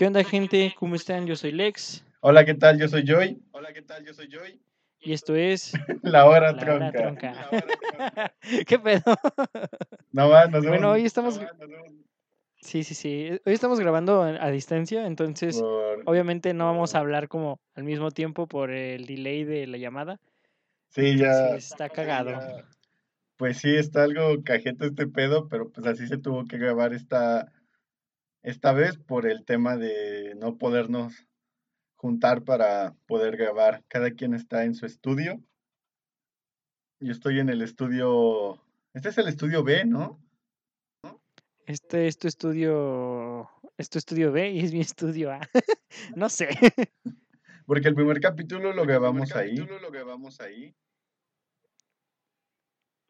¿Qué onda, gente? ¿Cómo están? Yo soy Lex. Hola, ¿qué tal? Yo soy Joy. Hola, ¿qué tal? Yo soy Joy. Y esto es La hora La Hora tronca. Tronca. La hora tronca. ¿Qué pedo? No va, nos vemos Bueno, hoy estamos. Nos vemos. Sí, sí, sí. Hoy estamos grabando a distancia, entonces por- obviamente no vamos a hablar como al mismo tiempo por el delay de la llamada. Sí, ya, Entonces, está cagado. ya. pues sí, está algo cajete este pedo, pero pues así se tuvo que grabar esta, esta vez por el tema de no podernos juntar para poder grabar. Cada quien está en su estudio. Yo estoy en el estudio, este es el estudio B, ¿no? Este es tu estudio. Es tu estudio B y es mi estudio A. No sé. Porque el primer capítulo lo grabamos ahí. capítulo lo grabamos ahí.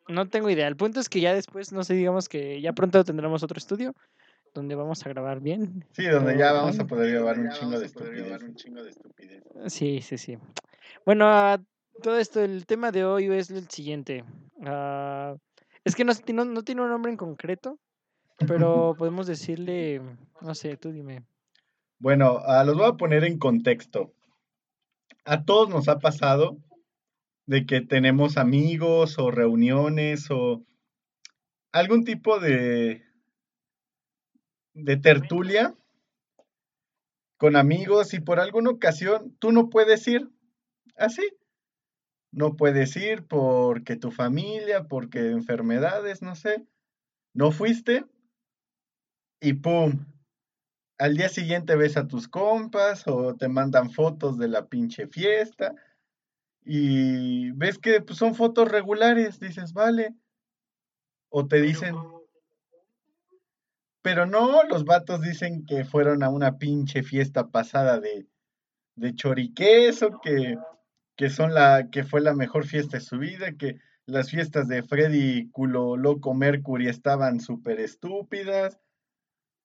No tengo idea. El punto es que ya después, no sé, digamos que ya pronto tendremos otro estudio donde vamos a grabar bien. Sí, donde ya vamos a poder grabar un chingo de estupidez. un chingo de estupidez. Sí, sí, sí. Bueno, ah, todo esto, el tema de hoy es el siguiente. Ah, es que no, no, no tiene un nombre en concreto, pero podemos decirle, no sé, tú dime. Bueno, ah, los voy a poner en contexto. A todos nos ha pasado de que tenemos amigos o reuniones o algún tipo de, de tertulia con amigos y por alguna ocasión tú no puedes ir así. No puedes ir porque tu familia, porque enfermedades, no sé. No fuiste y ¡pum! Al día siguiente ves a tus compas o te mandan fotos de la pinche fiesta y ves que pues, son fotos regulares, dices, vale. O te dicen, pero no, los vatos dicen que fueron a una pinche fiesta pasada de, de choriqueso, que, que son la, que fue la mejor fiesta de su vida, que las fiestas de Freddy Culo Loco Mercury estaban súper estúpidas.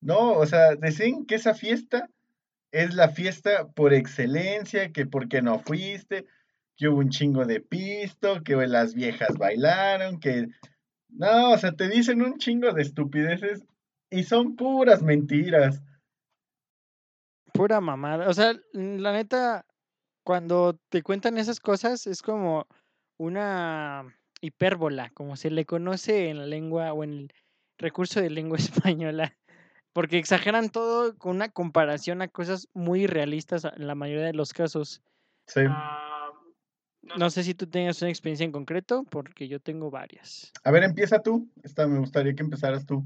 No, o sea, decían que esa fiesta es la fiesta por excelencia, que porque no fuiste, que hubo un chingo de pisto, que las viejas bailaron, que... No, o sea, te dicen un chingo de estupideces y son puras mentiras. Pura mamada. O sea, mm, la neta, cuando te cuentan esas cosas, es como una hipérbola, como se le conoce en la lengua o en el recurso de lengua española. Porque exageran todo con una comparación a cosas muy realistas en la mayoría de los casos. Sí. Ah, no sé si tú tengas una experiencia en concreto, porque yo tengo varias. A ver, empieza tú. Esta me gustaría que empezaras tú.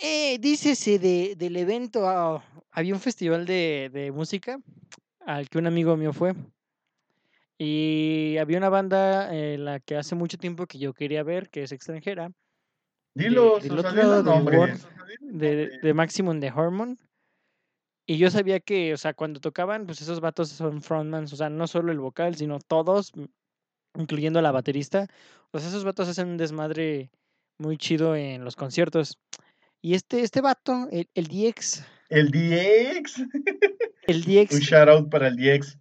Eh, dícese de, del evento, ah, había un festival de, de música al que un amigo mío fue. Y había una banda en la que hace mucho tiempo que yo quería ver, que es extranjera, Dilos, del o sea, otro di lado los del world. de, de Maximum de Hormone. Y yo sabía que, o sea, cuando tocaban, pues esos vatos son frontmans, o sea, no solo el vocal, sino todos, incluyendo la baterista. O sea, esos vatos hacen un desmadre muy chido en los conciertos. Y este, este vato, el, el DX, El DX. el Un DX, shout out para el DX.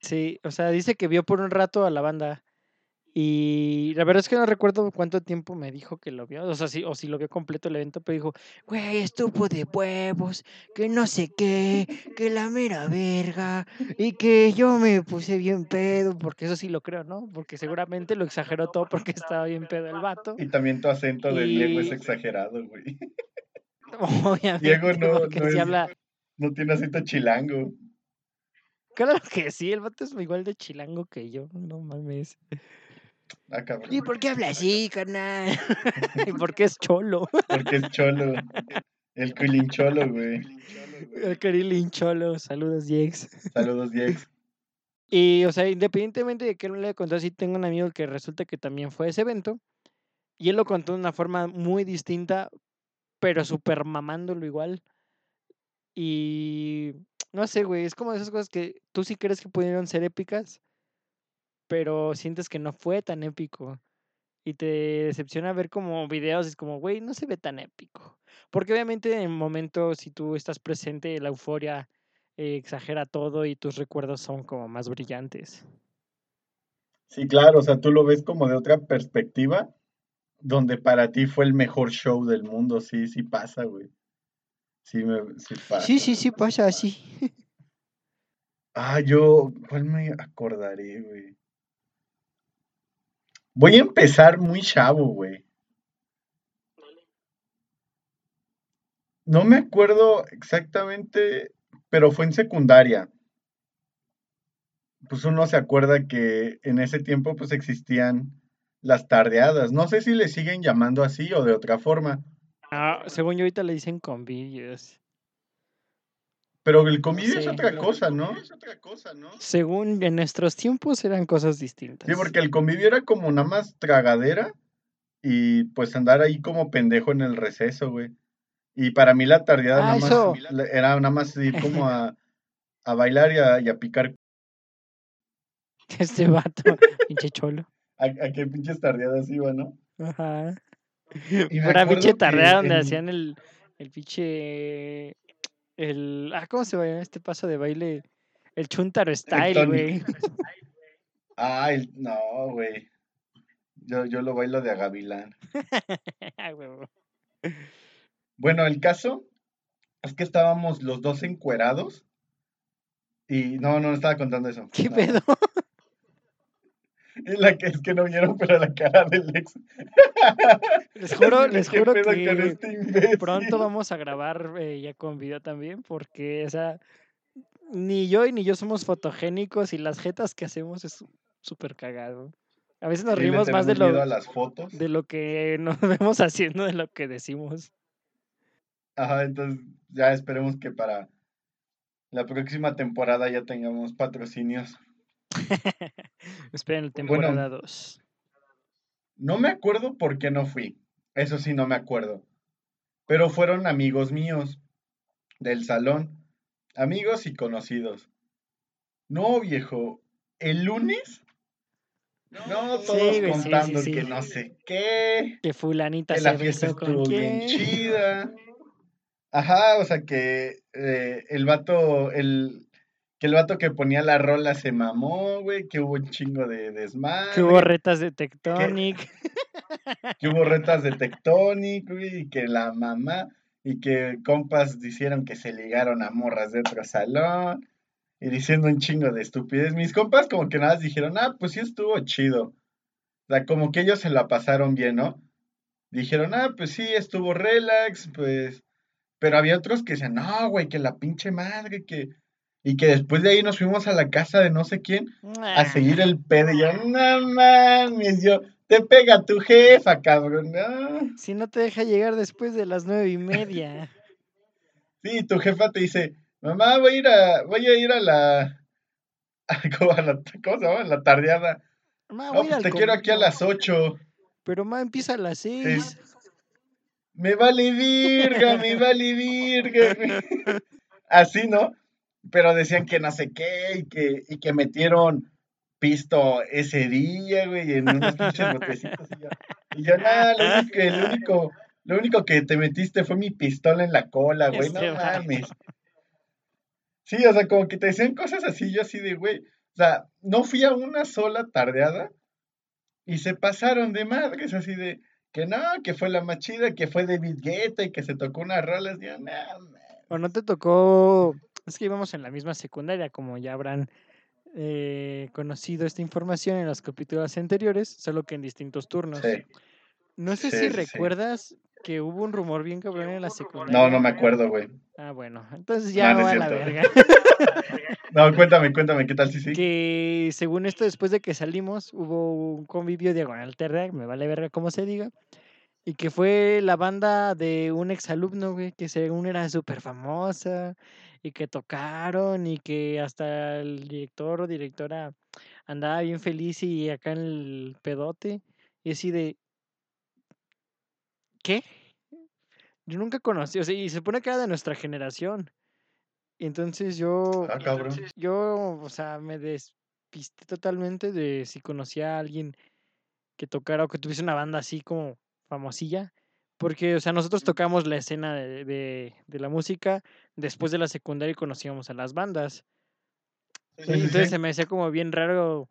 sí, o sea, dice que vio por un rato a la banda. Y la verdad es que no recuerdo cuánto tiempo me dijo que lo vio, o sea, si, o si lo vio completo el evento, pero dijo, güey, estuvo de huevos, que no sé qué, que la mera verga, y que yo me puse bien pedo, porque eso sí lo creo, ¿no? Porque seguramente lo exageró todo porque estaba bien pedo el vato. Y también tu acento de Diego es Y- exagerado, güey. Obviamente, Diego no- no sí es- habla. No tiene acento chilango. Claro que sí, el vato es igual de chilango que yo, no mames. Ah, cabrón. ¿Y por qué habla así, carnal? ¿Y por qué es cholo? Porque es cholo. El culincholo, güey. El Carilín Cholo, saludos, Jex. Saludos, DX. Y, o sea, independientemente de que él me le contó, sí tengo un amigo que resulta que también fue a ese evento. Y él lo contó de una forma muy distinta, pero súper mamándolo igual. Y no sé, güey, es como de esas cosas que tú sí crees que pudieron ser épicas, pero sientes que no fue tan épico. Y te decepciona ver como videos, y es como, güey, no se ve tan épico. Porque obviamente en el momento, si tú estás presente, la euforia eh, exagera todo y tus recuerdos son como más brillantes. Sí, claro, o sea, tú lo ves como de otra perspectiva, donde para ti fue el mejor show del mundo, sí, sí pasa, güey. Sí, me, sí pasa. Sí, sí, sí, pasa así. Ah, yo, ¿cuál me acordaré, güey? Voy a empezar muy chavo, güey. No me acuerdo exactamente, pero fue en secundaria. Pues uno se acuerda que en ese tiempo pues existían las tardeadas. No sé si le siguen llamando así o de otra forma, Ah, según yo ahorita le dicen convivios. Pero el convivio es otra cosa, ¿no? Es otra cosa, ¿no? Según en nuestros tiempos eran cosas distintas. Sí, porque el convivio era como nada más tragadera y pues andar ahí como pendejo en el receso, güey. Y para mí la tardeada Ah, nada más eso. era nada más ir como a, a bailar y a, y a picar. Este vato, pinche cholo. A, a qué pinches tardeadas iba, ¿no? Ajá. Y acuerdo pinche tarea donde en- hacían el, el pinche. El. Ah, ¿cómo se llama este paso de baile? El Chuntaro Style, güey. Ay, no, güey. Yo, yo lo bailo de agavilán. Ah. Bueno, el caso es que estábamos los dos encuerados. Y no, no, no estaba contando eso. ¿Qué no. pedo? La que es que no vieron, pero la cara del ex. Les juro, les ¿qué juro que este pronto vamos a grabar eh, ya con video también, porque, o sea, ni yo y ni yo somos fotogénicos y las jetas que hacemos es súper cagado. A veces nos Sí, rimos más de lo, a las fotos. de lo que nos vemos haciendo de lo que decimos. Ajá, entonces ya esperemos que para la próxima temporada ya tengamos patrocinios. Esperen la temporada 2. No me acuerdo por qué no fui. Eso sí, no me acuerdo. Pero fueron amigos míos del salón. Amigos y conocidos. No, viejo. ¿El lunes? No, todos sí, contando sí. que no sé qué. Que fulanita que se la fiesta besó con estuvo bien quién. chida. Ajá, o sea que eh, el vato, el, que el vato que ponía la rola se mamó, güey, que hubo un chingo de desmadre, Que hubo retas de Tectonic. que hubo retas de Tectonic, güey, y que la mamá, y que compas dijeron que se ligaron a morras de otro salón, y diciendo un chingo de estupidez. Mis compas como que nada más dijeron, ah, pues sí estuvo chido. O sea, como que ellos se la pasaron bien, ¿no? Dijeron, ah, pues sí, estuvo relax, pues... Pero había otros que decían, no, güey, que la pinche madre, que... Y que después de ahí nos fuimos a la casa de no sé quién a seguir el pedo. Y yo, no mames, yo, te pega tu jefa, cabrón. No. Si no te deja llegar después de las nueve y media. Sí, tu jefa te dice, mamá, voy a ir a, voy a ir a la, ¿cómo, a la- cómo se llama? La tardeada. Ma, No, voy pues te quiero aquí a las 8. Pero ma empieza a las seis. Me vale virga, me vale virga. Así, ¿no? Pero decían que no sé qué y que, y que metieron pisto ese día, güey, en unos pinches botecitos. Y yo, y yo nada, lo único, lo único, lo único que te metiste fue mi pistola en la cola, güey, no mames. Sí, o sea, como que te decían cosas así, yo así de, güey, o sea, no fui a una sola tardeada y se pasaron de madres, así de, que no, que fue la más chida, que fue David Guetta y que se tocó unas rolas, yo, no, ma- ¿O no te tocó? Es que íbamos en la misma secundaria, como ya habrán eh, conocido esta información en los capítulos anteriores, solo que en distintos turnos. sí. No sé sí, si sí, recuerdas que hubo un rumor bien cabrón en la secundaria. No, no me acuerdo, güey. Ah, bueno, entonces ya No, no va a la verga. No, cuéntame, cuéntame, ¿qué tal si sí? que según esto, después de que salimos, hubo un convivio diagonal terra, me vale verga cómo se diga, y que fue la banda de un exalumno, güey, que según era súper famosa, y que tocaron, y que hasta el director o directora andaba bien feliz y acá en el pedote, y así de, ¿qué? Yo nunca conocí, o sea, y se supone que era de nuestra generación. Y entonces yo, Ah, cabrón. yo, o sea, me despisté totalmente de si conocía a alguien que tocara o que tuviese una banda así como famosilla. Porque, o sea, nosotros tocamos la escena de, de- de la música después de la secundaria y conocíamos a las bandas. Sí, entonces sí. se me hacía como bien raro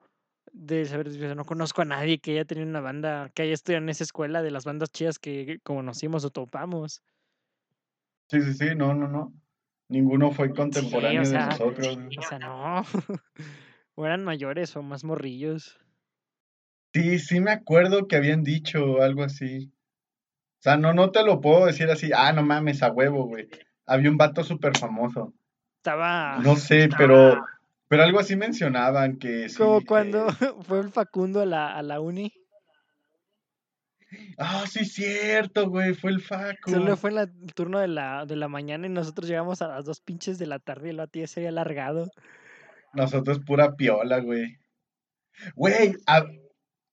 de saber, o sea, no conozco a nadie que haya tenido una banda, que haya estudiado en esa escuela de las bandas chidas que conocimos o topamos. Sí, sí, sí, no, no, no. Ninguno fue contemporáneo sea, de nosotros. O sea, no. O eran mayores o más morrillos. Sí, sí me acuerdo que habían dicho algo así. O sea, no, no te lo puedo decir así, ah, no mames, a huevo, güey. Había un vato súper famoso. Estaba No sé, pero, pero algo así mencionaban que sí. como cuando fue el Facundo a la, a la uni. Ah, sí, cierto, güey, fue el Facu. Solo fue en la- el turno de la, de la mañana y nosotros llegamos a las dos pinches de la tarde y el ya se había alargado. Nosotros pura piola, güey. Güey, a,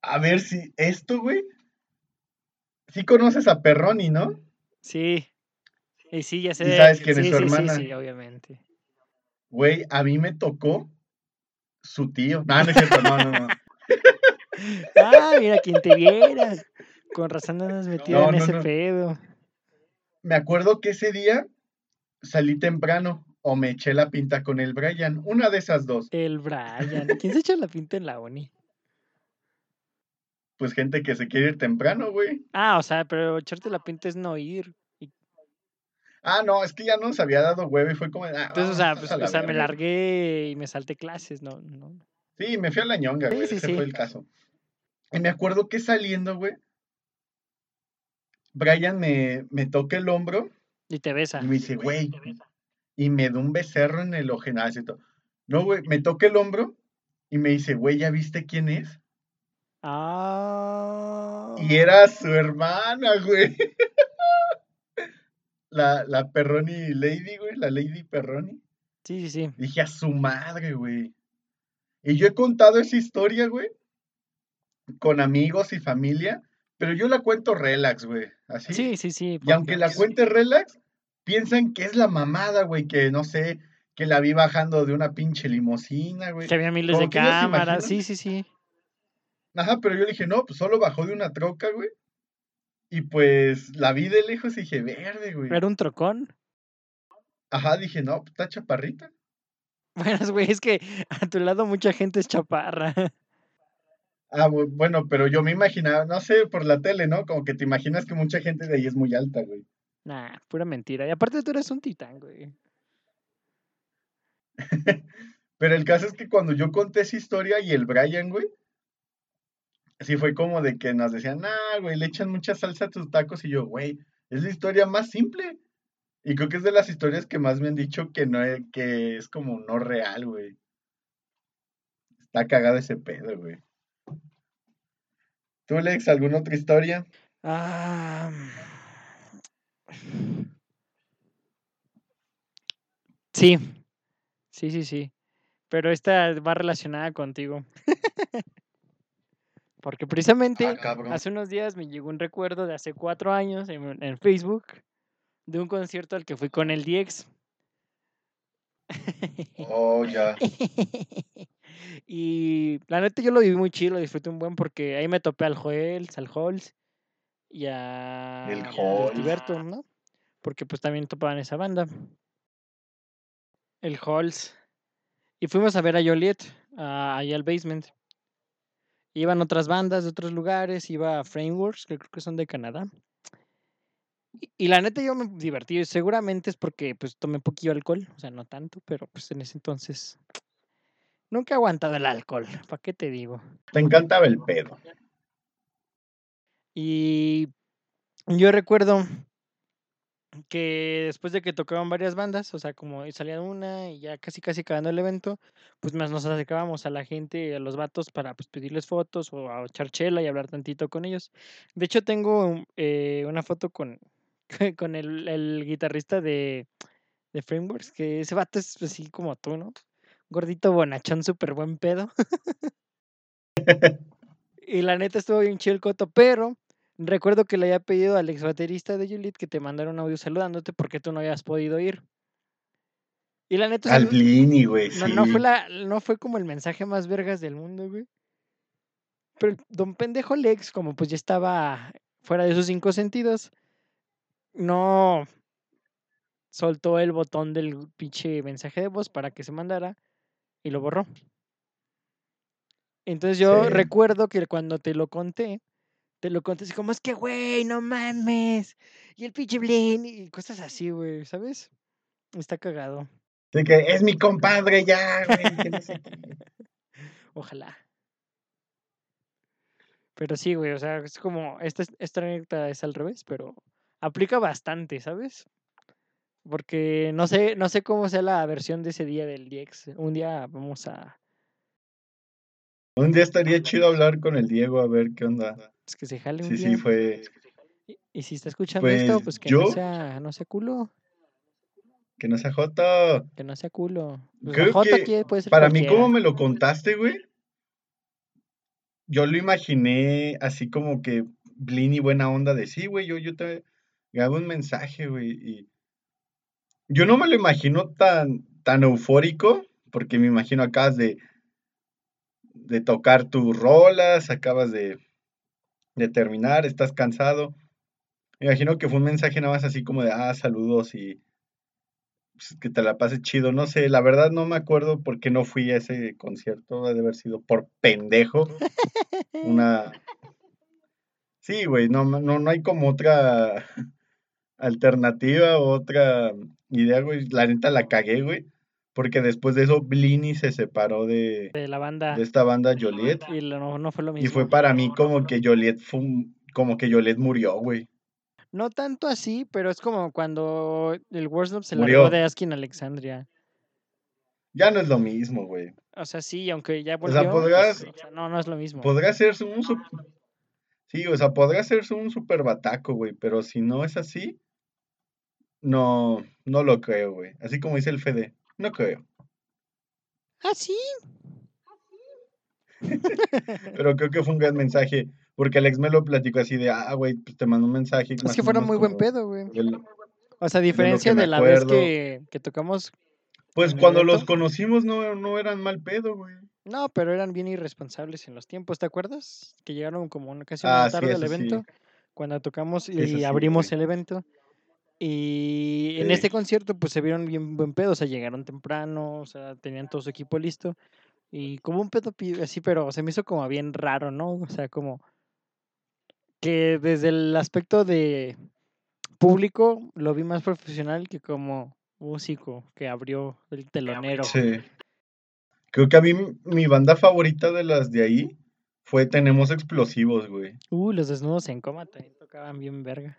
a ver si esto, güey. Sí conoces a Perroni, ¿no? Sí. Y sí, ya sé. ¿Y sabes quién es su sí, hermana? Sí, obviamente. Güey, a mí me tocó su tío. No, no es cierto, no, no, no. Ah, mira, quien te viera. Con razón no nos metido No, en ese no. pedo. Me acuerdo que ese día salí temprano o me eché la pinta con el Brian. Una de esas dos. El Brian. ¿Quién se echa la pinta en la uni? Pues gente que se quiere ir temprano, güey. Ah, o sea, pero echarte la pinta es no ir. Y- Ah, no, es que ya nos había dado huevo y fue como. Ah, Entonces, o sea, pues, a la o sea, me largué y me salté clases, ¿no? no. Sí, me fui a la ñonga, Sí, güey. sí, ese sí. fue el caso. Y me acuerdo que saliendo, güey, Brian me, me toca el hombro Y te besa. y me dice, güey, y me da un becerro en el todo. No, güey, me toca el hombro y me dice, güey, ¿ya viste quién es? Ah. Y era su hermana, güey. La, la Perroni Lady, güey, la Lady Perroni. Sí, sí, sí. Dije a su madre, güey. Y yo he contado esa historia, güey, con amigos y familia, pero yo la cuento relax, güey. Así. Sí, sí, sí. Y aunque la cuente relax, piensan que es la mamada, güey, que no sé, que la vi bajando de una pinche limusina, güey. Que había miles de cámaras. Sí, sí, sí. Ajá, pero yo le dije, no, pues solo bajó de una troca, güey. Y pues la vi de lejos y dije, verde, güey. Era un trocón. Ajá, dije, no, pues está chaparrita. Bueno, güey, es que a tu lado mucha gente es chaparra. Ah, bu- bueno, pero yo me imaginaba, no sé, por la tele, ¿no? Como que te imaginas que mucha gente de ahí es muy alta, güey. Nah, pura mentira. Y aparte tú eres un titán, güey. Pero el caso es que cuando yo conté esa historia y el Brian, güey, sí fue como de que nos decían, ah, güey, le echan mucha salsa a tus tacos. Y yo, güey, es la historia más simple. Y creo que es de las historias que más me han dicho que no es, que es como no real, güey. Está cagado ese pedo, güey. ¿Tú, Lex, alguna otra historia? Ah. Sí, sí, sí, sí. Pero esta va relacionada contigo. Porque precisamente Ah, hace unos días me llegó un recuerdo de hace cuatro años en, en Facebook de un concierto al que fui con el Diex. Oh, ya. y la neta yo lo viví muy chido, lo disfruté un buen porque ahí me topé al Joel, al Holz y a El. Gilberto, ¿no? Porque pues también topaban esa banda. El Holz. Y fuimos a ver a Joliet, a- ahí al basement. Iban otras bandas de otros lugares, iba a Frameworks, que creo que son de Canadá. Y, y la neta yo me divertí, y seguramente es porque pues tomé poquillo alcohol, o sea, no tanto, pero pues en ese entonces nunca he aguantado el alcohol, ¿para qué te digo? Te encantaba el pedo. Y yo recuerdo que después de que tocaban varias bandas, o sea, como salía una y ya casi casi acabando el evento, pues más nos acercábamos a la gente, a los vatos para pues, pedirles fotos o a echar chela y hablar tantito con ellos. De hecho, tengo eh, una foto con, con el, el guitarrista de, de Frameworks, que ese vato es así como tú, ¿no? Gordito bonachón, súper buen pedo. y la neta estuvo bien chido el coto, pero recuerdo que le había pedido al ex baterista de Juliet que te mandara un audio saludándote porque tú no habías podido ir. Y la neta, Al Blini, güey, no, sí. no fue la, no fue como el mensaje más vergas del mundo, güey. Pero don pendejo Lex, como pues ya estaba fuera de sus cinco sentidos, no soltó el botón del pinche mensaje de voz para que se mandara y lo borró. Entonces yo Sí. recuerdo que cuando te lo conté, te lo contas como es que, güey, no mames. Y el pinche Blin y cosas así, güey, ¿sabes? Está cagado. De que es mi compadre ya, güey. no sé. Ojalá. Pero sí, güey, o sea, es como, esta, esta anécdota es al revés, pero aplica bastante, ¿sabes? Porque no sé, no sé cómo sea la versión de ese día del DX. Un día vamos a, Un día estaría chido hablar con el Diego a ver qué onda. Pues, que se jale un Sí, día. sí, fue. Y, y si está escuchando esto, Pues pues que no sea, no sea culo, Que no sea Joto. que no sea culo. Pues Creo la Jota que aquí puede ser Para mí, como me lo contaste, güey, yo lo imaginé así como que Blini buena onda de sí, güey, yo, yo te hago un mensaje, güey. Y yo no me lo imagino tan, tan eufórico, porque me imagino acabas de, de tocar tus rolas, acabas de, de terminar, estás cansado. Me imagino que fue un mensaje nada más así como de, ah, saludos y pues, que te la pases chido. No sé, la verdad no me acuerdo por qué no fui a ese concierto, ha de haber sido por pendejo. Una... Sí, güey, no, no, no hay como otra alternativa otra idea, güey. La neta la cagué, güey. Porque después de eso, Blini se separó de, de la banda de esta banda Joliet. y lo- no, no fue lo mismo. Y fue para mí como que Joliet fue un- como que Joliet murió, güey. No tanto así, pero es como cuando el Warsnop se Murió. largó de Askin Alexandria. Ya no es lo mismo, güey. O sea, sí, aunque ya O volvió. pues, o sea, no, no es lo mismo. Podrá hacerse un sup- Sí, o sea, podrá hacerse un super bataco, güey, pero si no es así, no, no lo creo, güey. Así como dice el Fede, no creo. Ah, sí. Pero creo que fue un gran mensaje, porque Alex me lo platicó así de, ah, güey, pues te mandó un mensaje. Es que fueron muy buen pedo, güey. O sea, a diferencia de la vez que, que tocamos. Pues ¿En el cuando los conocimos no, no eran mal pedo, güey. No, pero eran bien irresponsables en los tiempos, ¿te acuerdas? Que llegaron como una, casi una Ah, sí, tarde al sí. evento, cuando tocamos y Eso abrimos el evento. Y en Sí. este concierto, pues se vieron bien buen pedo, o sea, llegaron temprano, o sea, tenían todo su equipo listo. Y como un pedo así, pero se me hizo como bien raro, ¿no? O sea, como que desde el aspecto de público lo vi más profesional que como músico que abrió el telonero. Sí. Creo que a mí mi banda favorita de las de ahí fue Tenemos Explosivos, güey. Uh, los desnudos en coma también tocaban bien verga.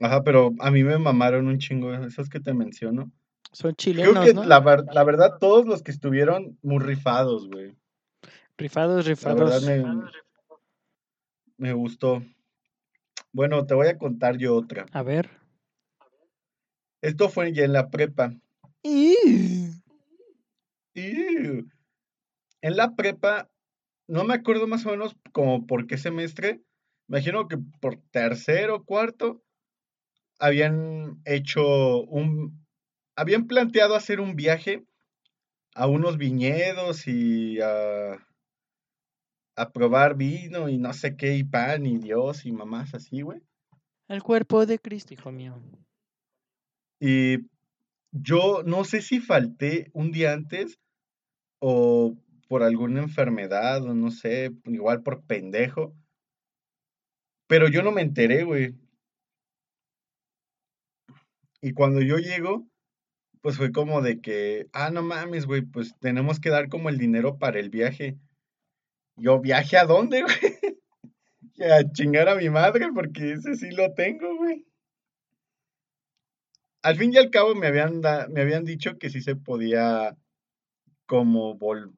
Ajá, pero a mí me mamaron un chingo esos que te menciono. Son Creo chilenos, que ¿no? la, ver- la verdad todos los que estuvieron muy rifados, güey. Rifados, La verdad rifados. me, me gustó. Bueno, te voy a contar yo otra. A ver. Esto fue ya en la prepa. Iu. En la prepa, no me acuerdo más o menos como por qué semestre, imagino que por tercero, cuarto, habían hecho un, habían planteado hacer un viaje a unos viñedos y a, a probar vino y no sé qué, y pan y Dios y mamás así, güey. El cuerpo de Cristo, hijo mío. Y yo no sé si falté un día antes o por alguna enfermedad o no sé, igual por pendejo. Pero yo no me enteré, güey. Y cuando yo llego, pues fue como de que, ah, no mames, güey, pues tenemos que dar como el dinero para el viaje. Yo, ¿viaje a dónde, güey? A chingar a mi madre, porque ese sí lo tengo, güey. Al fin y al cabo me habían, me habían dicho que sí se podía como, vol-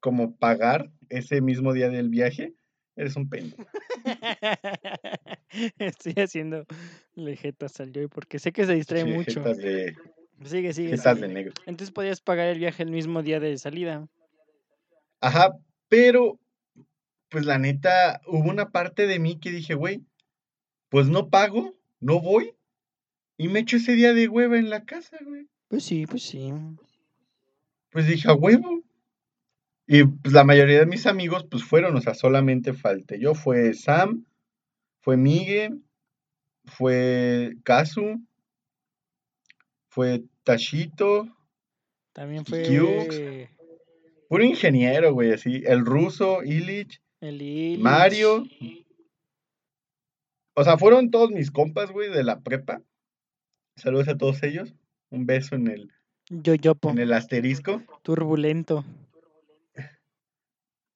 como pagar ese mismo día del viaje. Eres un pendejo. Estoy haciendo lejetas al Joy porque sé que se distrae Sí, mucho. de, Sigue, sigue. jetas sigue. de negro. Entonces podías pagar el viaje el mismo día de salida. Ajá, pero, pues la neta, hubo una parte de mí que dije, güey, pues no pago, no voy, y me echo ese día de hueva en la casa, güey. Pues sí, pues sí. Pues dije, a huevo. Y pues la mayoría de mis amigos, pues fueron, o sea, solamente falté yo. Fue Sam, fue Miguel, fue Kazu, fue Tashito, También fue puro ingeniero, güey, así. El ruso, Illich, el Illich, Mario, O sea, fueron todos mis compas, güey, de la prepa. Saludos a todos ellos. Un beso en el, Yo, yopo. en el asterisco. Turbulento.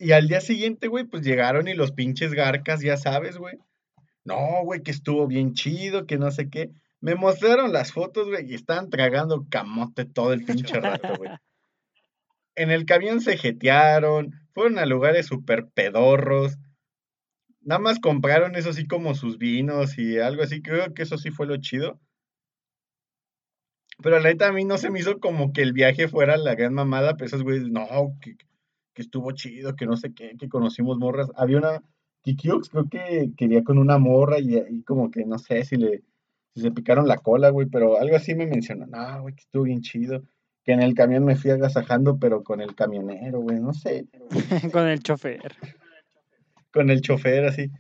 Y al día siguiente, güey, pues llegaron y los pinches garcas, ya sabes, güey. No, güey, que estuvo bien chido, que no sé qué. Me mostraron las fotos, güey, y estaban tragando camote todo el pinche rato, güey. En el camión se jetearon, fueron a lugares súper pedorros. Nada más compraron eso sí como sus vinos y algo así. Creo que eso sí fue lo chido. Pero la neta a mí no se me hizo como que el viaje fuera la gran mamada, pero esos güeyes, no, que, que estuvo chido, que no sé qué, que conocimos morras. Había una, Kikiux creo que quería con una morra y, y como que no sé si le, si se picaron la cola, güey, pero algo así me mencionó, no, güey, que estuvo bien chido. Que en el camión me fui agasajando, pero con el camionero, güey, no sé, Con el chofer. con el chofer así.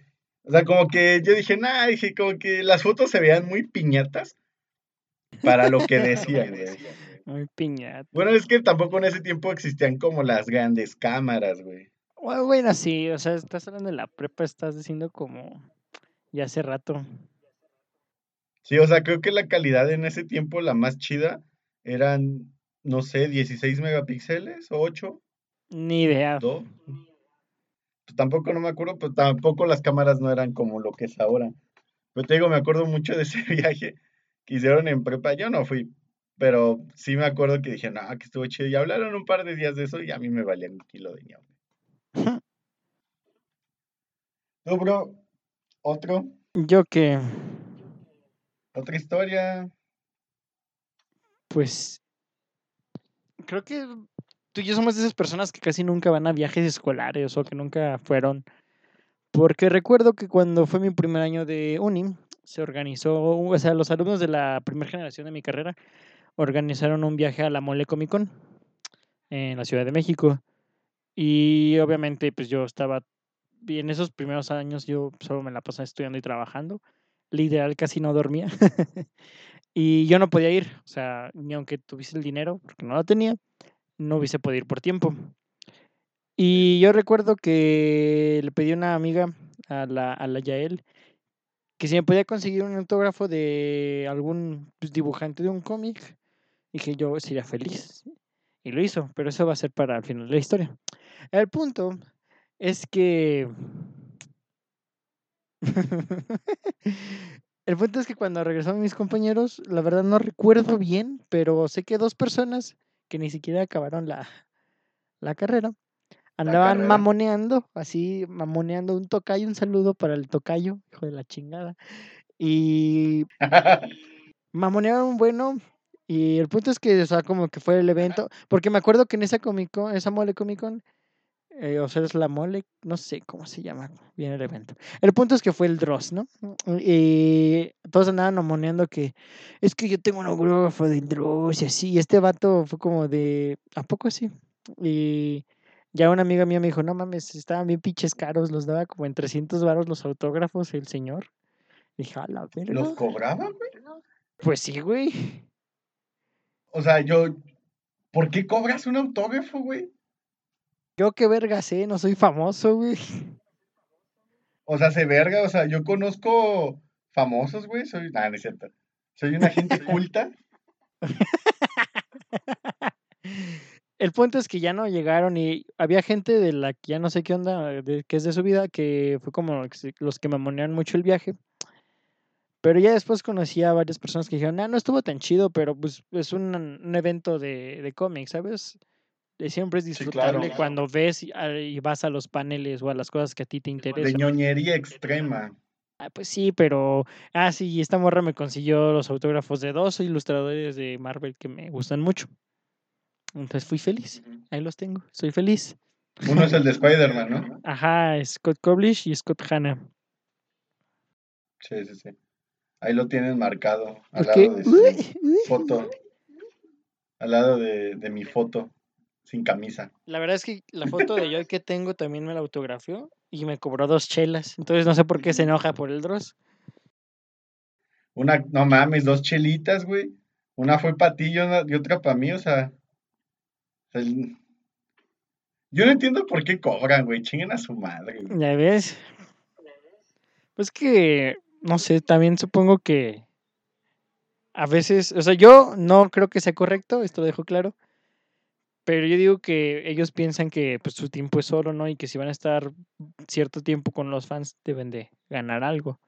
O sea, como que yo dije, nah, dije, como que las fotos se veían muy piñatas para lo que decían, güey. Muy piñata. Bueno, es que tampoco en ese tiempo existían como las grandes cámaras, güey. Bueno, sí, o sea, estás hablando de la prepa, estás diciendo como ya hace rato. Sí, o sea, creo que la calidad en ese tiempo, la más chida, eran, no sé, 16 megapíxeles o 8, Ni idea. 2. Pues tampoco no me acuerdo, pero tampoco las cámaras no eran como lo que es ahora. Pero te digo, me acuerdo mucho de ese viaje que hicieron en prepa. Yo no fui, pero sí me acuerdo que dije, no, que estuvo chido. Y hablaron un par de días de eso y a mí me valía un kilo de ñame. No, bro, otro, Yo que, otra historia. pues, creo que tú y yo somos de esas personas que casi nunca van a viajes escolares o que nunca fueron. Porque recuerdo que cuando fue mi primer año de uni, se organizó, o sea, los alumnos de la primera generación de mi carrera organizaron un viaje a la Mole Comic Con en la Ciudad de México. Y obviamente, pues yo estaba, y en esos primeros años yo solo me la pasaba estudiando y trabajando. Literal, casi no dormía. y yo no podía ir, o sea, ni aunque tuviese el dinero, porque no lo tenía, no hubiese podido ir por tiempo. Y yo recuerdo que le pedí a una amiga, a la, a la Yael, que si me podía conseguir un autógrafo de algún pues, dibujante de un cómic, y que yo sería feliz. Y lo hizo, pero eso va a ser para el final de la historia. El punto es que... El punto es que cuando regresaron mis compañeros, la verdad no recuerdo bien, pero sé que dos personas que ni siquiera acabaron la, la carrera andaban mamoneando, así mamoneando un tocayo, un saludo para el tocayo, hijo de la chingada. Y mamonearon un bueno. Y el punto es que, o sea, como que fue el evento. Porque me acuerdo que en esa Comic Con, esa mole Comic Con, eh, o sea, es la mole, no sé cómo se llama bien el evento. El punto es que fue el Dross, ¿no? Y todos andaban mamoneando que es que yo tengo un autógrafo del Dross y así. Y este vato fue como de, ¿a poco sí? Y ya una amiga mía me dijo, no mames, estaban bien pinches caros, los daba como en 300 varos los autógrafos el señor. Y dije, a la verga. ¿Los cobraban, güey? Pues sí, güey. O sea, yo, ¿por qué cobras un autógrafo, güey? Yo qué verga sé, no soy famoso, güey. O sea, se verga, o sea, yo conozco famosos, güey, soy, nah, no es cierto. Soy una gente culta. El punto es que ya no llegaron y había gente de la que ya no sé qué onda, de, que es de su vida, que fue como los que mamonearon mucho el viaje. Pero ya después conocí a varias personas que dijeron, ah, no estuvo tan chido, pero pues es un, un evento de, de cómics, ¿sabes? Siempre es claro. disfrutable cuando ves y, a- y vas a los paneles o a las cosas que a ti te De interesan. ñoñería extrema. Ah, pues sí, pero. Ah, sí, esta morra me consiguió los autógrafos de dos ilustradores de Marvel que me gustan mucho. Entonces fui feliz. Ahí los tengo. Soy feliz. Uno es el de Spider-Man, ¿no? Ajá, Scott Koblish y Scott Hanna. Sí, sí, sí. Ahí lo tienen marcado al Porque- lado de su Uy, uy. foto. Al lado de, de mi foto, sin camisa. La verdad es que la foto de yo que tengo también me la autografió y me cobró dos chelas. Entonces no sé por qué se enoja por el Dross. Una, no mames, dos chelitas, güey. Una fue para ti y una- y otra para mí, o sea. el- Yo no entiendo por qué cobran, güey. Chinguen a su madre, güey. Ya ves. Pues que no sé, también supongo que a veces, o sea, yo no creo que sea correcto, esto lo dejo claro, pero yo digo que ellos piensan que pues, su tiempo es oro, ¿no? Y que si van a estar cierto tiempo con los fans deben de ganar algo.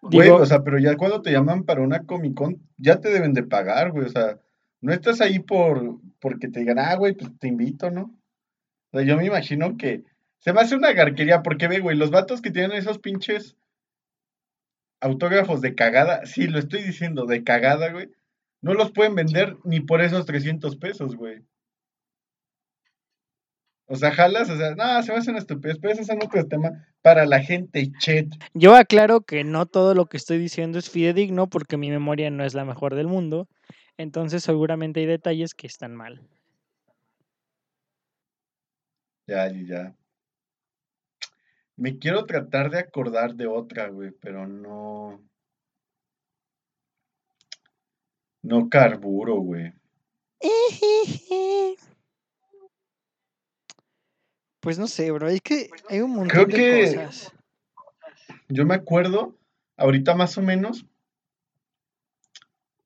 Güey, Digo, o sea, pero ya cuando te llaman para una Comic Con, ya te deben de pagar, güey. O sea, no estás ahí por porque te digan, ah, güey, pues te invito, ¿no? O sea, yo me imagino que se me hace una garquería, porque ve, güey, los vatos que tienen esos pinches autógrafos de cagada, sí, lo estoy diciendo, de cagada, güey, no los pueden vender ni por esos 300 pesos, güey. O sea, jalas, o sea, no, se me hace una estupidez, pero ese es otro tema para la gente chet. yo aclaro que no todo lo que estoy diciendo es fidedigno porque mi memoria no es la mejor del mundo, entonces seguramente hay detalles que están mal. Ya, ya, ya. Me quiero tratar de acordar de otra, güey, pero no. No carburo, güey. Pues no sé, bro, es que hay un montón Creo de que- cosas. Yo me acuerdo, ahorita más o menos,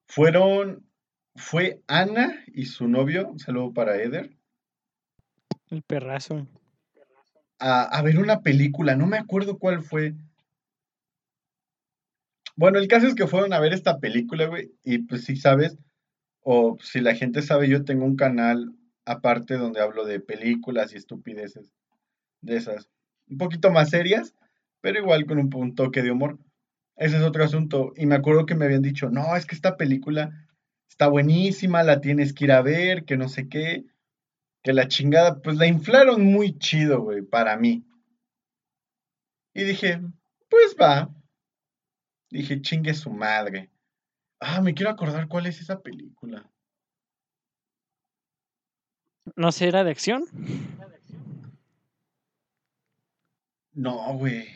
fueron. Fue Ana y su novio, un saludo para Eder, El perrazo. A, ver una película, no me acuerdo cuál fue. Bueno, el caso es que fueron a ver esta película, güey, y pues si sabes, o si la gente sabe, yo tengo un canal aparte donde hablo de películas y estupideces de esas, un poquito más serias, pero igual con un, un toque de humor. Ese es otro asunto. Y me acuerdo que me habían dicho, no, es que esta película está buenísima, la tienes que ir a ver, que no sé qué, que la chingada, pues la inflaron muy chido, güey, para mí. Y dije, pues va. Dije, chingue su madre. Ah, me quiero acordar cuál es esa película. ¿No sé, era de acción? No, güey.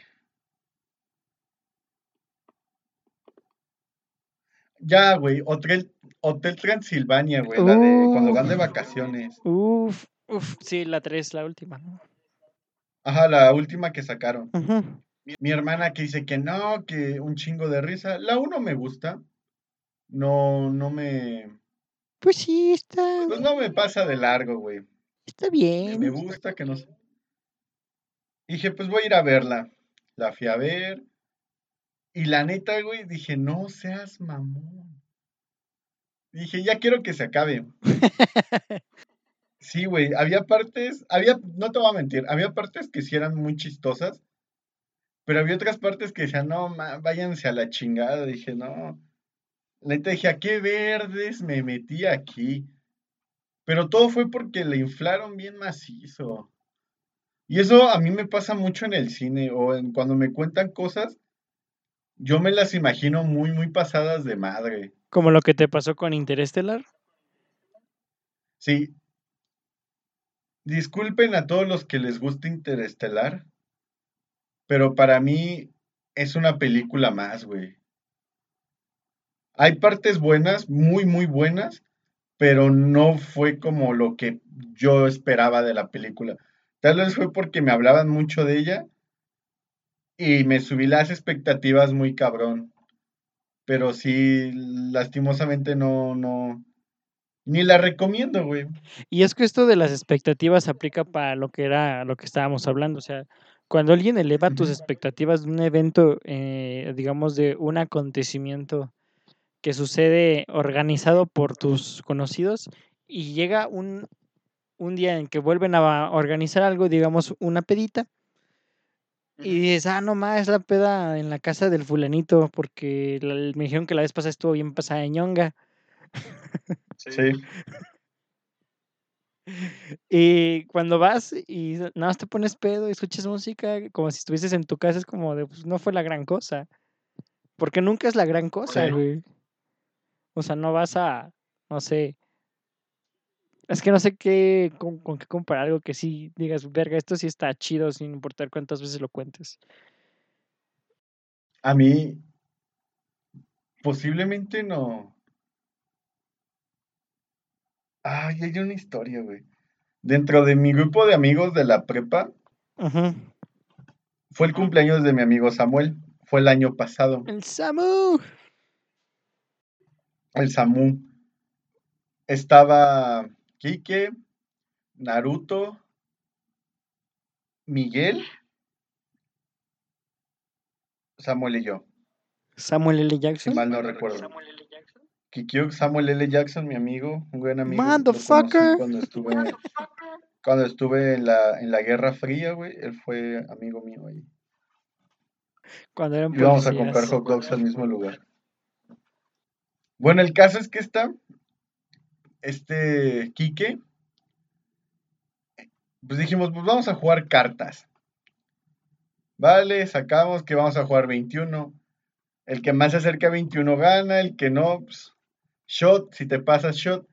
Ya, güey, Hotel, Hotel Transilvania, güey, la de cuando van de vacaciones. Uf, uf, sí, la 3, la última. ¿no? Ajá, la última que sacaron. Mi, mi hermana que dice que no, que un chingo de risa. La uno me gusta. No, no me. Pues sí, está, Pues no me pasa de largo, güey. está Me bien. gusta que no sé. Dije, pues voy a ir a verla. La fui a ver. Y la neta, güey, dije, no seas mamón. Dije, ya quiero que se acabe. Sí, güey, había partes, había, no te voy a mentir, había partes que sí eran muy chistosas, pero había otras partes que decían, no, ma, váyanse a la chingada. Dije, no. La neta dije, ¿a qué verdes me metí aquí? Pero todo fue porque le inflaron bien macizo. Y eso a mí me pasa mucho en el cine o en, cuando me cuentan cosas, yo me las imagino muy, muy pasadas de madre. Como lo que te pasó con Interestelar. Sí. Disculpen a todos los que les gusta Interestelar, pero para mí es una película más, güey. Hay partes buenas, muy, muy buenas, pero no fue como lo que yo esperaba de la película. Tal vez fue porque me hablaban mucho de ella y me subí las expectativas muy cabrón. Pero sí, lastimosamente no, no, ni la recomiendo, güey. Y es que esto de las expectativas aplica para lo que era lo que estábamos hablando. O sea, cuando alguien eleva tus expectativas de un evento, eh, digamos, de un acontecimiento que sucede organizado por tus conocidos y llega un, un día en que vuelven a organizar algo, digamos, una pedita, y dices, ah, no más, es la peda en la casa del fulanito, porque la- me dijeron que la vez pasada estuvo bien pasada de ñonga. Sí. Y cuando vas y nada más te pones pedo y escuchas música, como si estuvieses en tu casa, es como de, pues no fue la gran cosa. Porque nunca es la gran cosa, Sí. güey. O sea, no vas a, no sé. Es que no sé qué, con, con qué comparar algo que sí digas, verga, esto sí está chido sin importar cuántas veces lo cuentes. A mí, posiblemente no. Ay, hay una historia, güey. Dentro de mi grupo de amigos de la prepa, fue el cumpleaños de mi amigo Samuel. fue el año pasado. El Samu. El Samu. Estaba Quique, Naruto, Miguel, Samuel y yo, Samuel L. si Jackson. mal no recuerdo. Kikyo, Samuel L. Jackson, mi amigo, un buen amigo. Motherfucker. Cuando estuve, cuando estuve en la, en la Guerra Fría, güey, él fue amigo mío ahí. Cuando eran Íbamos a comprar hot dogs al mismo lugar. Bueno, el caso es que está este Quique. Pues dijimos, pues vamos a jugar cartas. Vale, sacamos que vamos a jugar 21. El que más se acerca a 21 gana, el que no, pues, shot, si te pasas shot.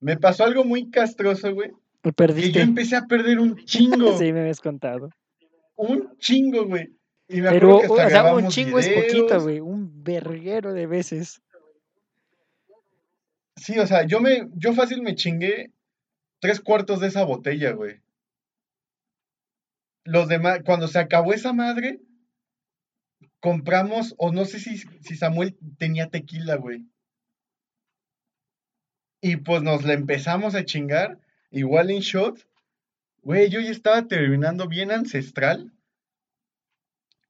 Me pasó algo muy castroso, güey. Me Que yo perdiste. empecé a perder un chingo. Sí, me habías contado. Un chingo, güey. Y me Pero, acuerdo que o hasta sea, un chingo es poquito, güey. Un verguero de veces. Sí, o sea, yo me, yo fácil me chingué tres cuartos de esa botella, güey. Los demás, cuando se acabó esa madre, compramos, o no sé si, si Samuel tenía tequila, güey. Y pues nos la empezamos a chingar, igual en shot. Güey, yo ya estaba terminando bien ancestral.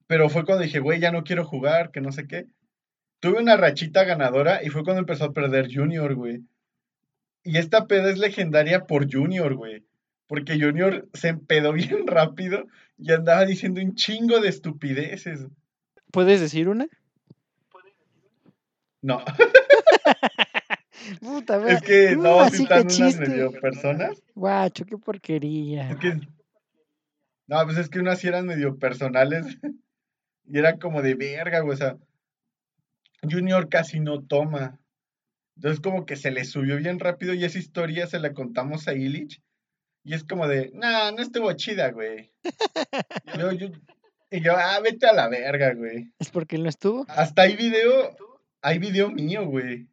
Pero fue cuando dije, güey, ya no quiero jugar, que no sé qué. Tuve una rachita ganadora y fue cuando empezó a perder Junior, güey. Y esta peda es legendaria por Junior, güey. Porque Junior se empedó bien rápido y andaba diciendo un chingo de estupideces. ¿Puedes decir una? No, Puta, es que Uh, no, sí que están unas medio personas. Guacho, qué porquería. Es que, no, pues es que unas sí eran medio personales y eran como de verga, güey. O sea, Junior casi no toma. Entonces como que se le subió bien rápido y esa historia se la contamos a Illich. Y es como de, nah, no estuvo chida, güey. Y yo- yo- y yo, ah, vete a la verga, güey. ¿Es porque él no estuvo? Hasta hay video, hay video mío, güey.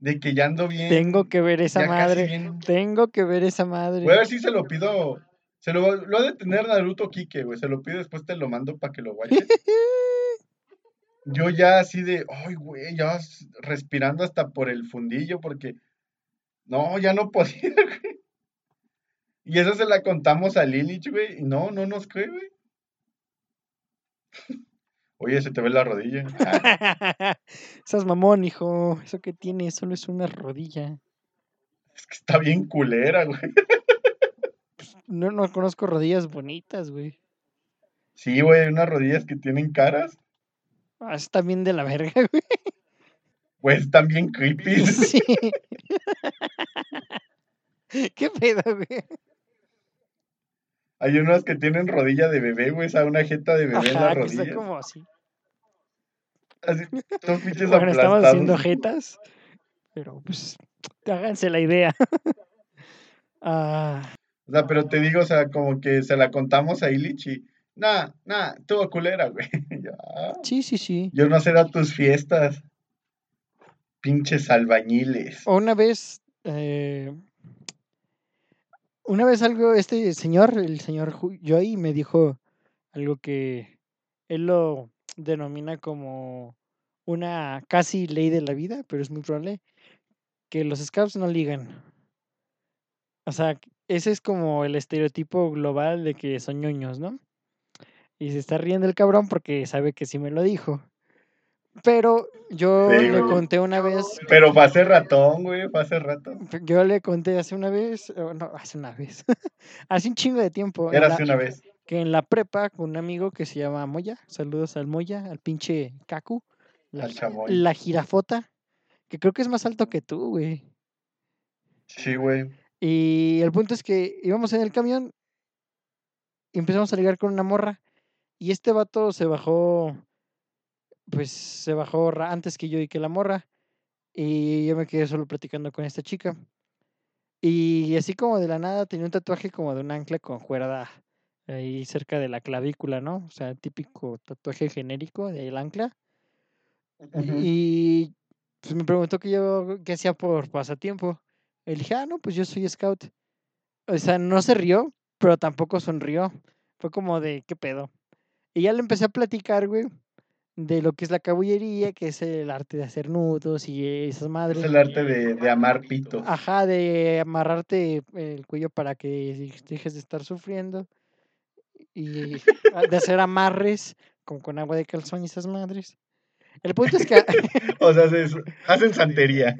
De que ya ando bien. Tengo que ver esa madre. bien- Tengo que ver esa madre. Voy a ver si se lo pido. Se lo, lo ha de tener Naruto Kike, güey. Se lo pido, después te lo mando para que lo guaches. Yo ya así de, ay, güey, ya respirando hasta por el fundillo, porque no, ya no podía, güey. Y eso se la contamos a Lilich, güey, y no, no nos cree, güey. Oye, se te ve la rodilla. Ah, Estás mamón, hijo. Eso que tiene solo es una rodilla. es que está bien culera, güey. No, no conozco rodillas bonitas, güey. Sí, güey, unas rodillas que tienen caras, Ah, está bien de la verga, güey. pues bien creepy. Sí. ¿Qué pedo, güey? Hay unas que tienen rodilla de bebé, güey, o sea, una jeta de bebé en la que está rodilla. como así. Así, todos pinches Bueno, estamos haciendo jetas, pero pues háganse la idea. Ah, O sea, pero te digo, o sea, como que se la contamos a Illich y, nah, nah, tuvo culera, güey. Yo, "Ah, sí, sí, sí. yo no será tus fiestas. Pinches albañiles. O una vez, eh, una vez algo, este señor, el señor Joy, me dijo algo que él lo denomina como una casi ley de la vida, pero es muy probable que los scouts no ligan. O sea, ese es como el estereotipo global de que son ñoños, ¿no? Y se está riendo el cabrón porque sabe que sí me lo dijo. Pero yo Sí, le conté una vez Pero fue hace ratón, güey, fue hace rato. Yo le conté hace una vez, no, hace una vez, hace un chingo de tiempo, Era la- hace una vez. que en la prepa con un amigo que se llama Moya, saludos al Moya, al pinche Kaku, la, Al la jirafota, que creo que es más alto que tú, güey. Sí, güey. Y el punto es que íbamos en el camión y empezamos a ligar con una morra. Y este vato se bajó, pues se bajó antes que yo y que la morra. Y yo me quedé solo platicando con esta chica. Y así como de la nada tenía un tatuaje como de un ancla con cuerda ahí cerca de la clavícula, ¿no? O sea, típico tatuaje genérico del ancla. Y pues me preguntó que yo qué hacía por pasatiempo. Y le dije, ah, no, pues yo soy scout. O sea, no se rió, pero tampoco sonrió. Fue como de, ¿qué pedo? Y ya le empecé a platicar, güey, de lo que es la cabullería, que es el arte de hacer nudos y esas Es madres. el arte de, de amar pitos. Ajá, de amarrarte el cuello para que dejes de estar sufriendo. Y de hacer amarres como con agua de calzón y esas madres. El punto es que O sea, se- hacen santería.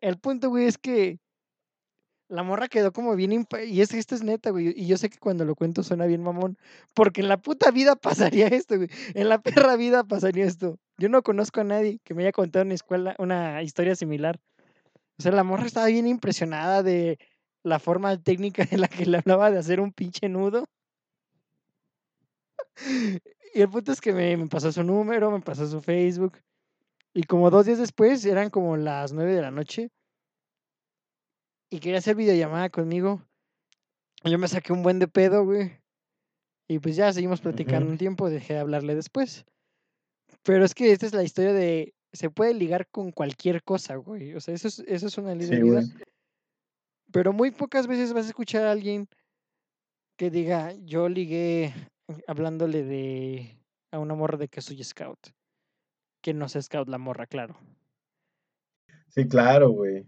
el punto, güey, es que la morra quedó como bien y es esto es neta, güey, y yo sé que cuando lo cuento suena bien mamón, porque en la puta vida pasaría esto, güey. En la perra vida pasaría esto. Yo no conozco a nadie que me haya contado en la escuela una historia similar. O sea, la morra estaba bien impresionada de la forma técnica en la que le hablaba de hacer un pinche nudo. Y el punto es que me, me pasó su número, me pasó su Facebook. Y como dos días después, eran como las nueve de la noche. Y quería hacer videollamada conmigo. Yo me saqué un buen de pedo, güey. Y pues ya seguimos platicando un tiempo, dejé de hablarle después. Pero es que esta es la historia de. Se puede ligar con cualquier cosa, güey. O sea, eso es, eso es una ley de vida. güey. Pero muy pocas veces vas a escuchar a alguien que diga, yo ligué hablándole de a una morra de que soy scout. Que no sea scout la morra, claro. Sí, claro, güey.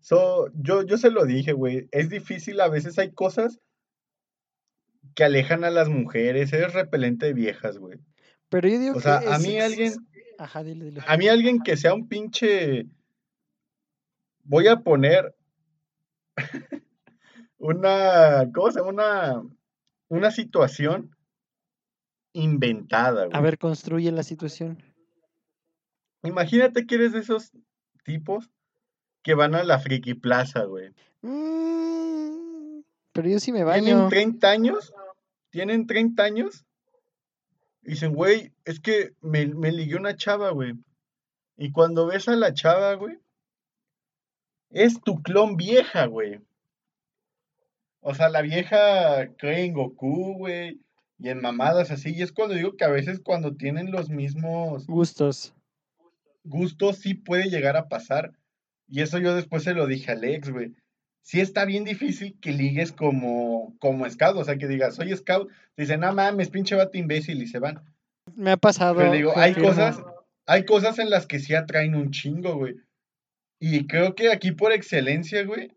So, yo, yo se lo dije, güey. Es difícil, a veces hay cosas que alejan a las mujeres. Eres repelente de viejas, güey. Pero yo digo O que sea, a mí es- alguien, Ajá, dile, dile. a mí alguien que sea un pinche. Voy a poner una, ¿cómo se llama? Una, una situación inventada, A güey. ver, construye la situación. Imagínate que eres de esos tipos que van a la Friki Plaza, güey. Mm, pero yo sí me Tienen baño. 30 años, tienen 30 años, y dicen, güey, es que me, me ligué una chava, güey. Y cuando ves a la chava, güey, es tu clon vieja, güey. O sea, la vieja cree en Goku, güey, y en mamadas así. Y es cuando digo que a veces cuando tienen los mismos Gustos. gustos, sí puede llegar a pasar. Y eso yo después se lo dije a Alex, güey. Sí está bien difícil que ligues como, como scout, o sea, que digas, soy scout, te dicen, no mames, pinche vato imbécil, y se van. Me ha pasado. Pero digo, hay cosas, hay cosas en las que sí atraen un chingo, güey. Y creo que aquí por excelencia, güey,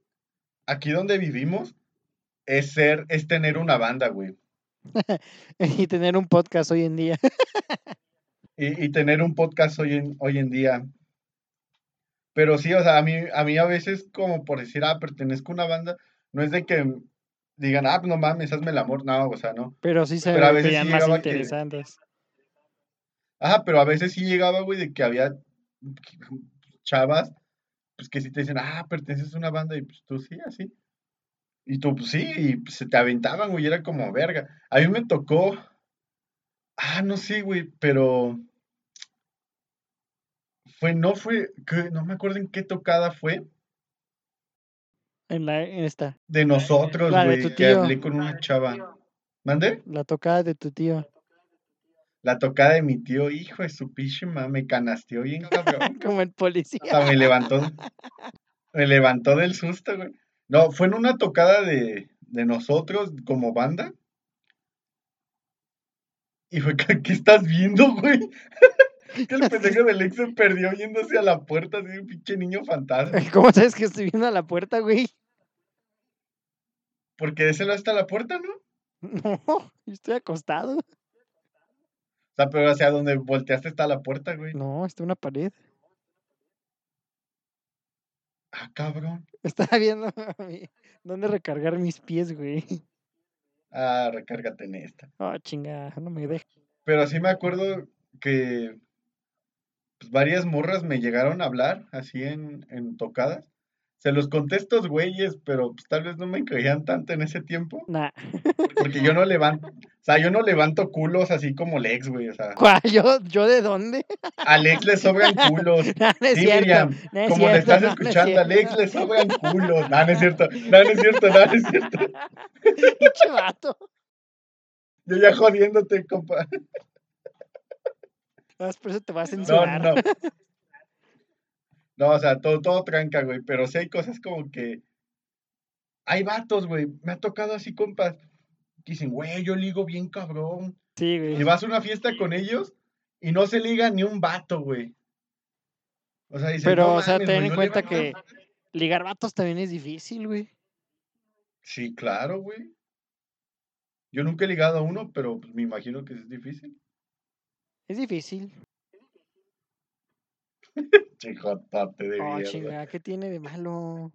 aquí donde vivimos, es ser, es tener una banda, güey. y tener un podcast hoy en día. Y, y tener un podcast hoy en, hoy en día. Pero sí, o sea, a mí, a mí a veces como por decir, ah, pertenezco a una banda, no es de que digan, ah, no mames, hazme el amor, no, o sea, no. Pero sí se Pero a veces sí más que- interesantes. Ajá, pero a veces sí llegaba, güey, de que había chavas, pues que sí te dicen, ah, perteneces a una banda, y pues tú sí, así. Y tú, pues sí, y pues, se te aventaban, güey, era como verga. A mí me tocó, ah, no sé, güey, pero fue, no fue, que, no me acuerdo en qué tocada fue, En, la, en esta. de nosotros, güey, que hablé con una chava. ¿Mande? La tocada de tu tío. La tocada de mi tío, hijo de su pinche me canasteó bien, cabrón. Como el policía. O sea, me levantó, me levantó del susto, güey. No, fue en una tocada de, de nosotros como banda. Y fue, ¿qué, qué estás viendo, güey? Que el pendejo del ex se perdió yéndose a la puerta, así un pinche niño fantasma. ¿Cómo sabes que estoy viendo a la puerta, güey? Porque ese lado está la puerta, ¿no? O No, yo estoy acostado. sea, pero hacia donde volteaste está la puerta, güey. No, está una pared. Ah, cabrón. Estaba viendo dónde recargar mis pies, güey. Ah, recárgate en esta. Oh, chinga, no me deja. Pero sí me acuerdo que pues, varias morras me llegaron a hablar así en, en tocadas. Se los estos güeyes, pero pues, tal vez no me creían tanto en ese tiempo. Nah. Porque yo no levanto, o sea, yo no levanto culos así como Lex, güey. O sea, ¿Cuál? ¿Yo, ¿Yo de dónde? a Lex le sobran culos. No, no es Sí, cierto. Miriam, no es como le estás no, no es escuchando a Lex, le sobran culos. No, no es cierto, no, no es cierto, no, no es cierto. Pinche vato. Yo ya jodiéndote, compa. Más por eso te va a No, censurar. no. No, o sea, todo, todo tranca, güey. Pero sí hay cosas como que. Hay vatos, güey. Me ha tocado así, compas. Dicen, güey, yo ligo bien cabrón. Sí, Y güey. vas a una fiesta con ellos y no se liga ni un vato, güey. O sea, dice, Pero, no o sea, ten en no cuenta que ligar vatos también es difícil, güey. Sí, claro, güey. Yo nunca he ligado a uno, pero pues, me imagino que es difícil. Es difícil. Chijotote de Oh, mierda. chinga, ¿qué tiene de malo?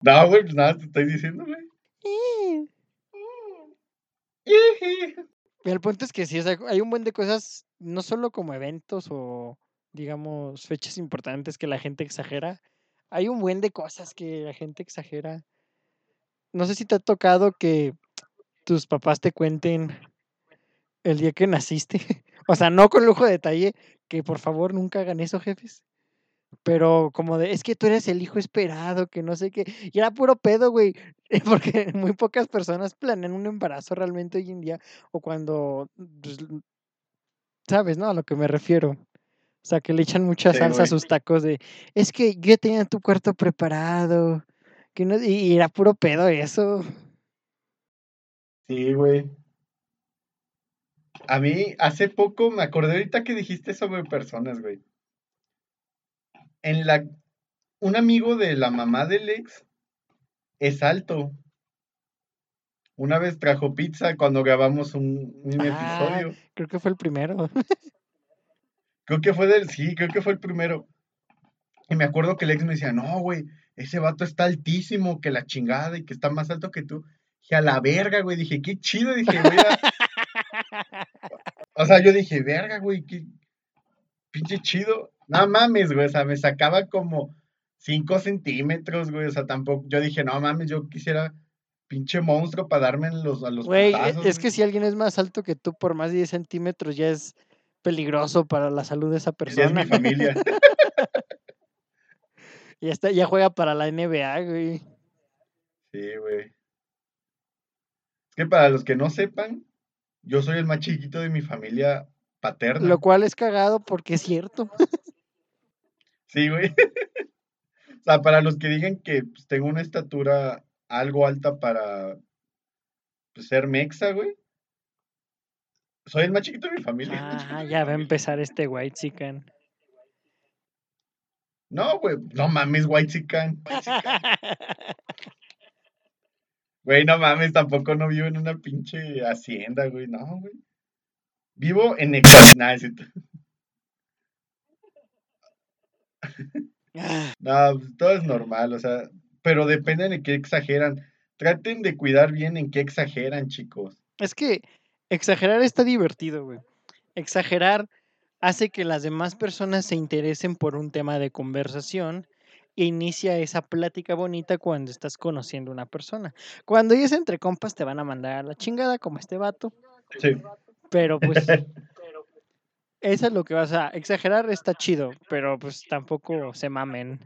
No, güey, pues nada, te estoy diciendo, güey. Eh, el punto es que sí, o sea, hay un buen de cosas, no solo como eventos o, digamos, fechas importantes que la gente exagera. Hay un buen de cosas que la gente exagera. No sé si te ha tocado que tus papás te cuenten el día que naciste. O sea, no con lujo de detalle, que por favor nunca hagan eso, jefes. Pero como de, es que tú eres el hijo esperado, que no sé qué. Y era puro pedo, güey. Porque muy pocas personas planean un embarazo realmente hoy en día. O cuando, pues, ¿sabes, no? A lo que me refiero. O sea, que le echan mucha Sí, salsa a sus tacos de, es que yo tenía tu cuarto preparado. Que no, y era puro pedo eso. Sí, güey. A mí, hace poco, me acordé ahorita que dijiste sobre personas, güey. En la, un amigo de la mamá del ex es alto. Una vez trajo pizza cuando grabamos un, un Ah, episodio. creo que fue el primero. Creo que fue del, sí, creo que fue el primero. Y me acuerdo que el ex me decía, no, güey, ese vato está altísimo, que la chingada y que está más alto que tú. Dije, a la verga, güey. Dije, qué chido. Dije, voy a... O sea, yo dije, verga, güey, qué pinche chido. No mames, güey. O sea, me sacaba como 5 centímetros, güey. O sea, tampoco. Yo dije, no mames, yo quisiera pinche monstruo para darme en los, a los Güey, e- putazos, es que si alguien es más alto que tú por más de 10 centímetros ya es peligroso para la salud de esa Ya es mi persona. familia. Ya está, ya juega para la NBA, güey. Sí, güey. Es que para los que no sepan, yo soy el más chiquito de mi familia paterna. Lo cual es cagado porque es cierto. Sí, güey. O sea, para los que digan que pues, tengo una estatura algo alta para pues, ser mexa, güey. Soy el más chiquito de mi familia. Ah, ya va a empezar este white chicken. No, güey. No mames, white chican. Güey, no mames, tampoco no vivo en una pinche hacienda, güey. No, güey. Vivo en Ecuador. No, pues, todo es normal, o sea, pero depende de qué exageran. Traten de cuidar bien en qué exageran, chicos. Es que exagerar está divertido, güey. Exagerar hace que las demás personas se interesen por un tema de conversación e inicia esa plática bonita cuando estás conociendo a una persona. Cuando es entre compas te van a mandar a la chingada como este vato, Sí. pero pues eso es lo que vas a exagerar está chido, pero pues tampoco se mamen.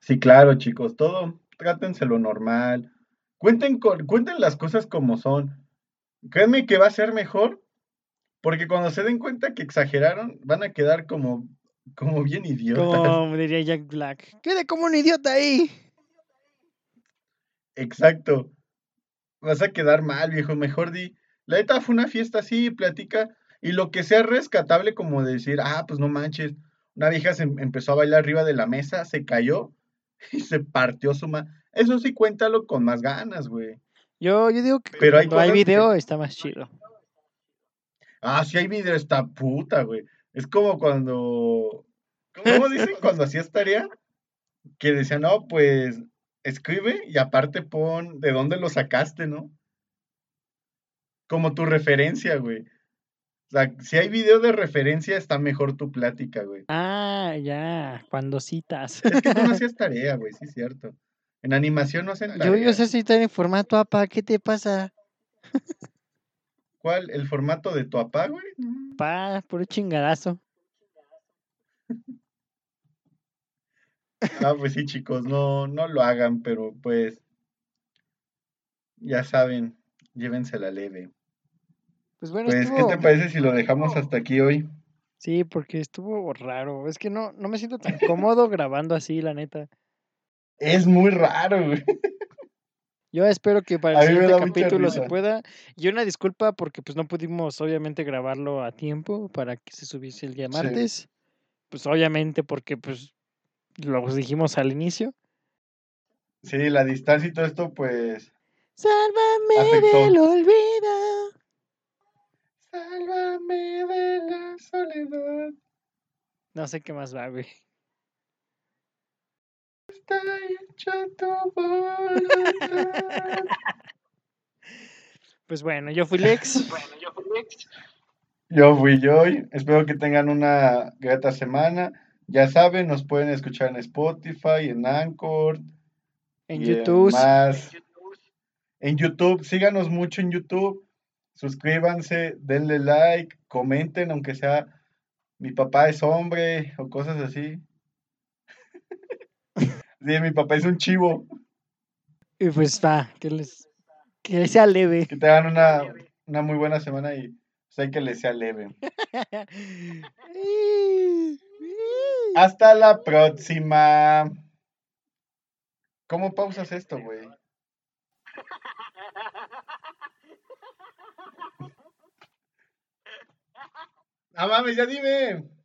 Sí, claro, chicos, todo, trátenselo normal. Cuenten, con- cuenten las cosas como son. Créanme que va a ser mejor, porque cuando se den cuenta que exageraron, van a quedar como, como bien idiotas. Como diría Jack Black. Quede como un idiota ahí. Exacto. Vas a quedar mal, viejo. Mejor di, la neta fue una fiesta así, platica, y lo que sea rescatable como decir, ah, pues no manches, una vieja se em- empezó a bailar arriba de la mesa, se cayó y se partió su ma... Eso sí, cuéntalo con más ganas, güey. Yo, yo digo que Pero hay cuando hay que- video está más chido. Ah, sí hay video, está puta, güey. Es como cuando... ¿Cómo dicen cuando hacías tarea? Que decían, no, pues escribe y aparte pon de dónde lo sacaste, ¿no? Como tu referencia, güey. O sea, si hay video de referencia, está mejor tu plática, güey. Ah, ya, cuando citas. Es que tú no hacías tarea, güey, sí es cierto. En animación no hacen Yo, tarea. yo sé citar en formato APA, ¿qué te pasa? ¿Cuál? ¿El formato de tu apá, güey? No. Pa, puro chingadazo. Ah, pues sí, chicos, no, no lo hagan, pero pues ya saben, llévensela leve. Pues bueno, Pues, ¿qué estuvo... te parece si lo dejamos hasta aquí hoy? Sí, porque estuvo raro. Es que no, no me siento tan cómodo grabando así, la neta. Es muy raro, güey. Yo espero que para el siguiente capítulo se pueda. Y una disculpa porque pues no pudimos obviamente grabarlo a tiempo para que se subiese el día Sí. martes. Pues obviamente porque pues lo dijimos al inicio. Sí, la distancia y todo esto, pues. Sálvame Afectó. del olvido. Sálvame de la soledad. No sé qué más va, güey. Está hecha tu voluntad. Pues bueno, yo fui Lex. Yo fui Joy. Espero que tengan una grata semana. Ya saben, nos pueden escuchar en Spotify, en Anchor. En y YouTube. más. En YouTube, síganos mucho en YouTube. Suscríbanse, denle like, comenten, aunque sea mi papá es hombre o cosas así. Sí, mi papá es un chivo. Y pues va, que les, que les sea leve. Que tengan una, una muy buena semana y sé que les sea leve. Hasta la próxima. ¿Cómo pausas esto, güey? Ah, mames, ya dime.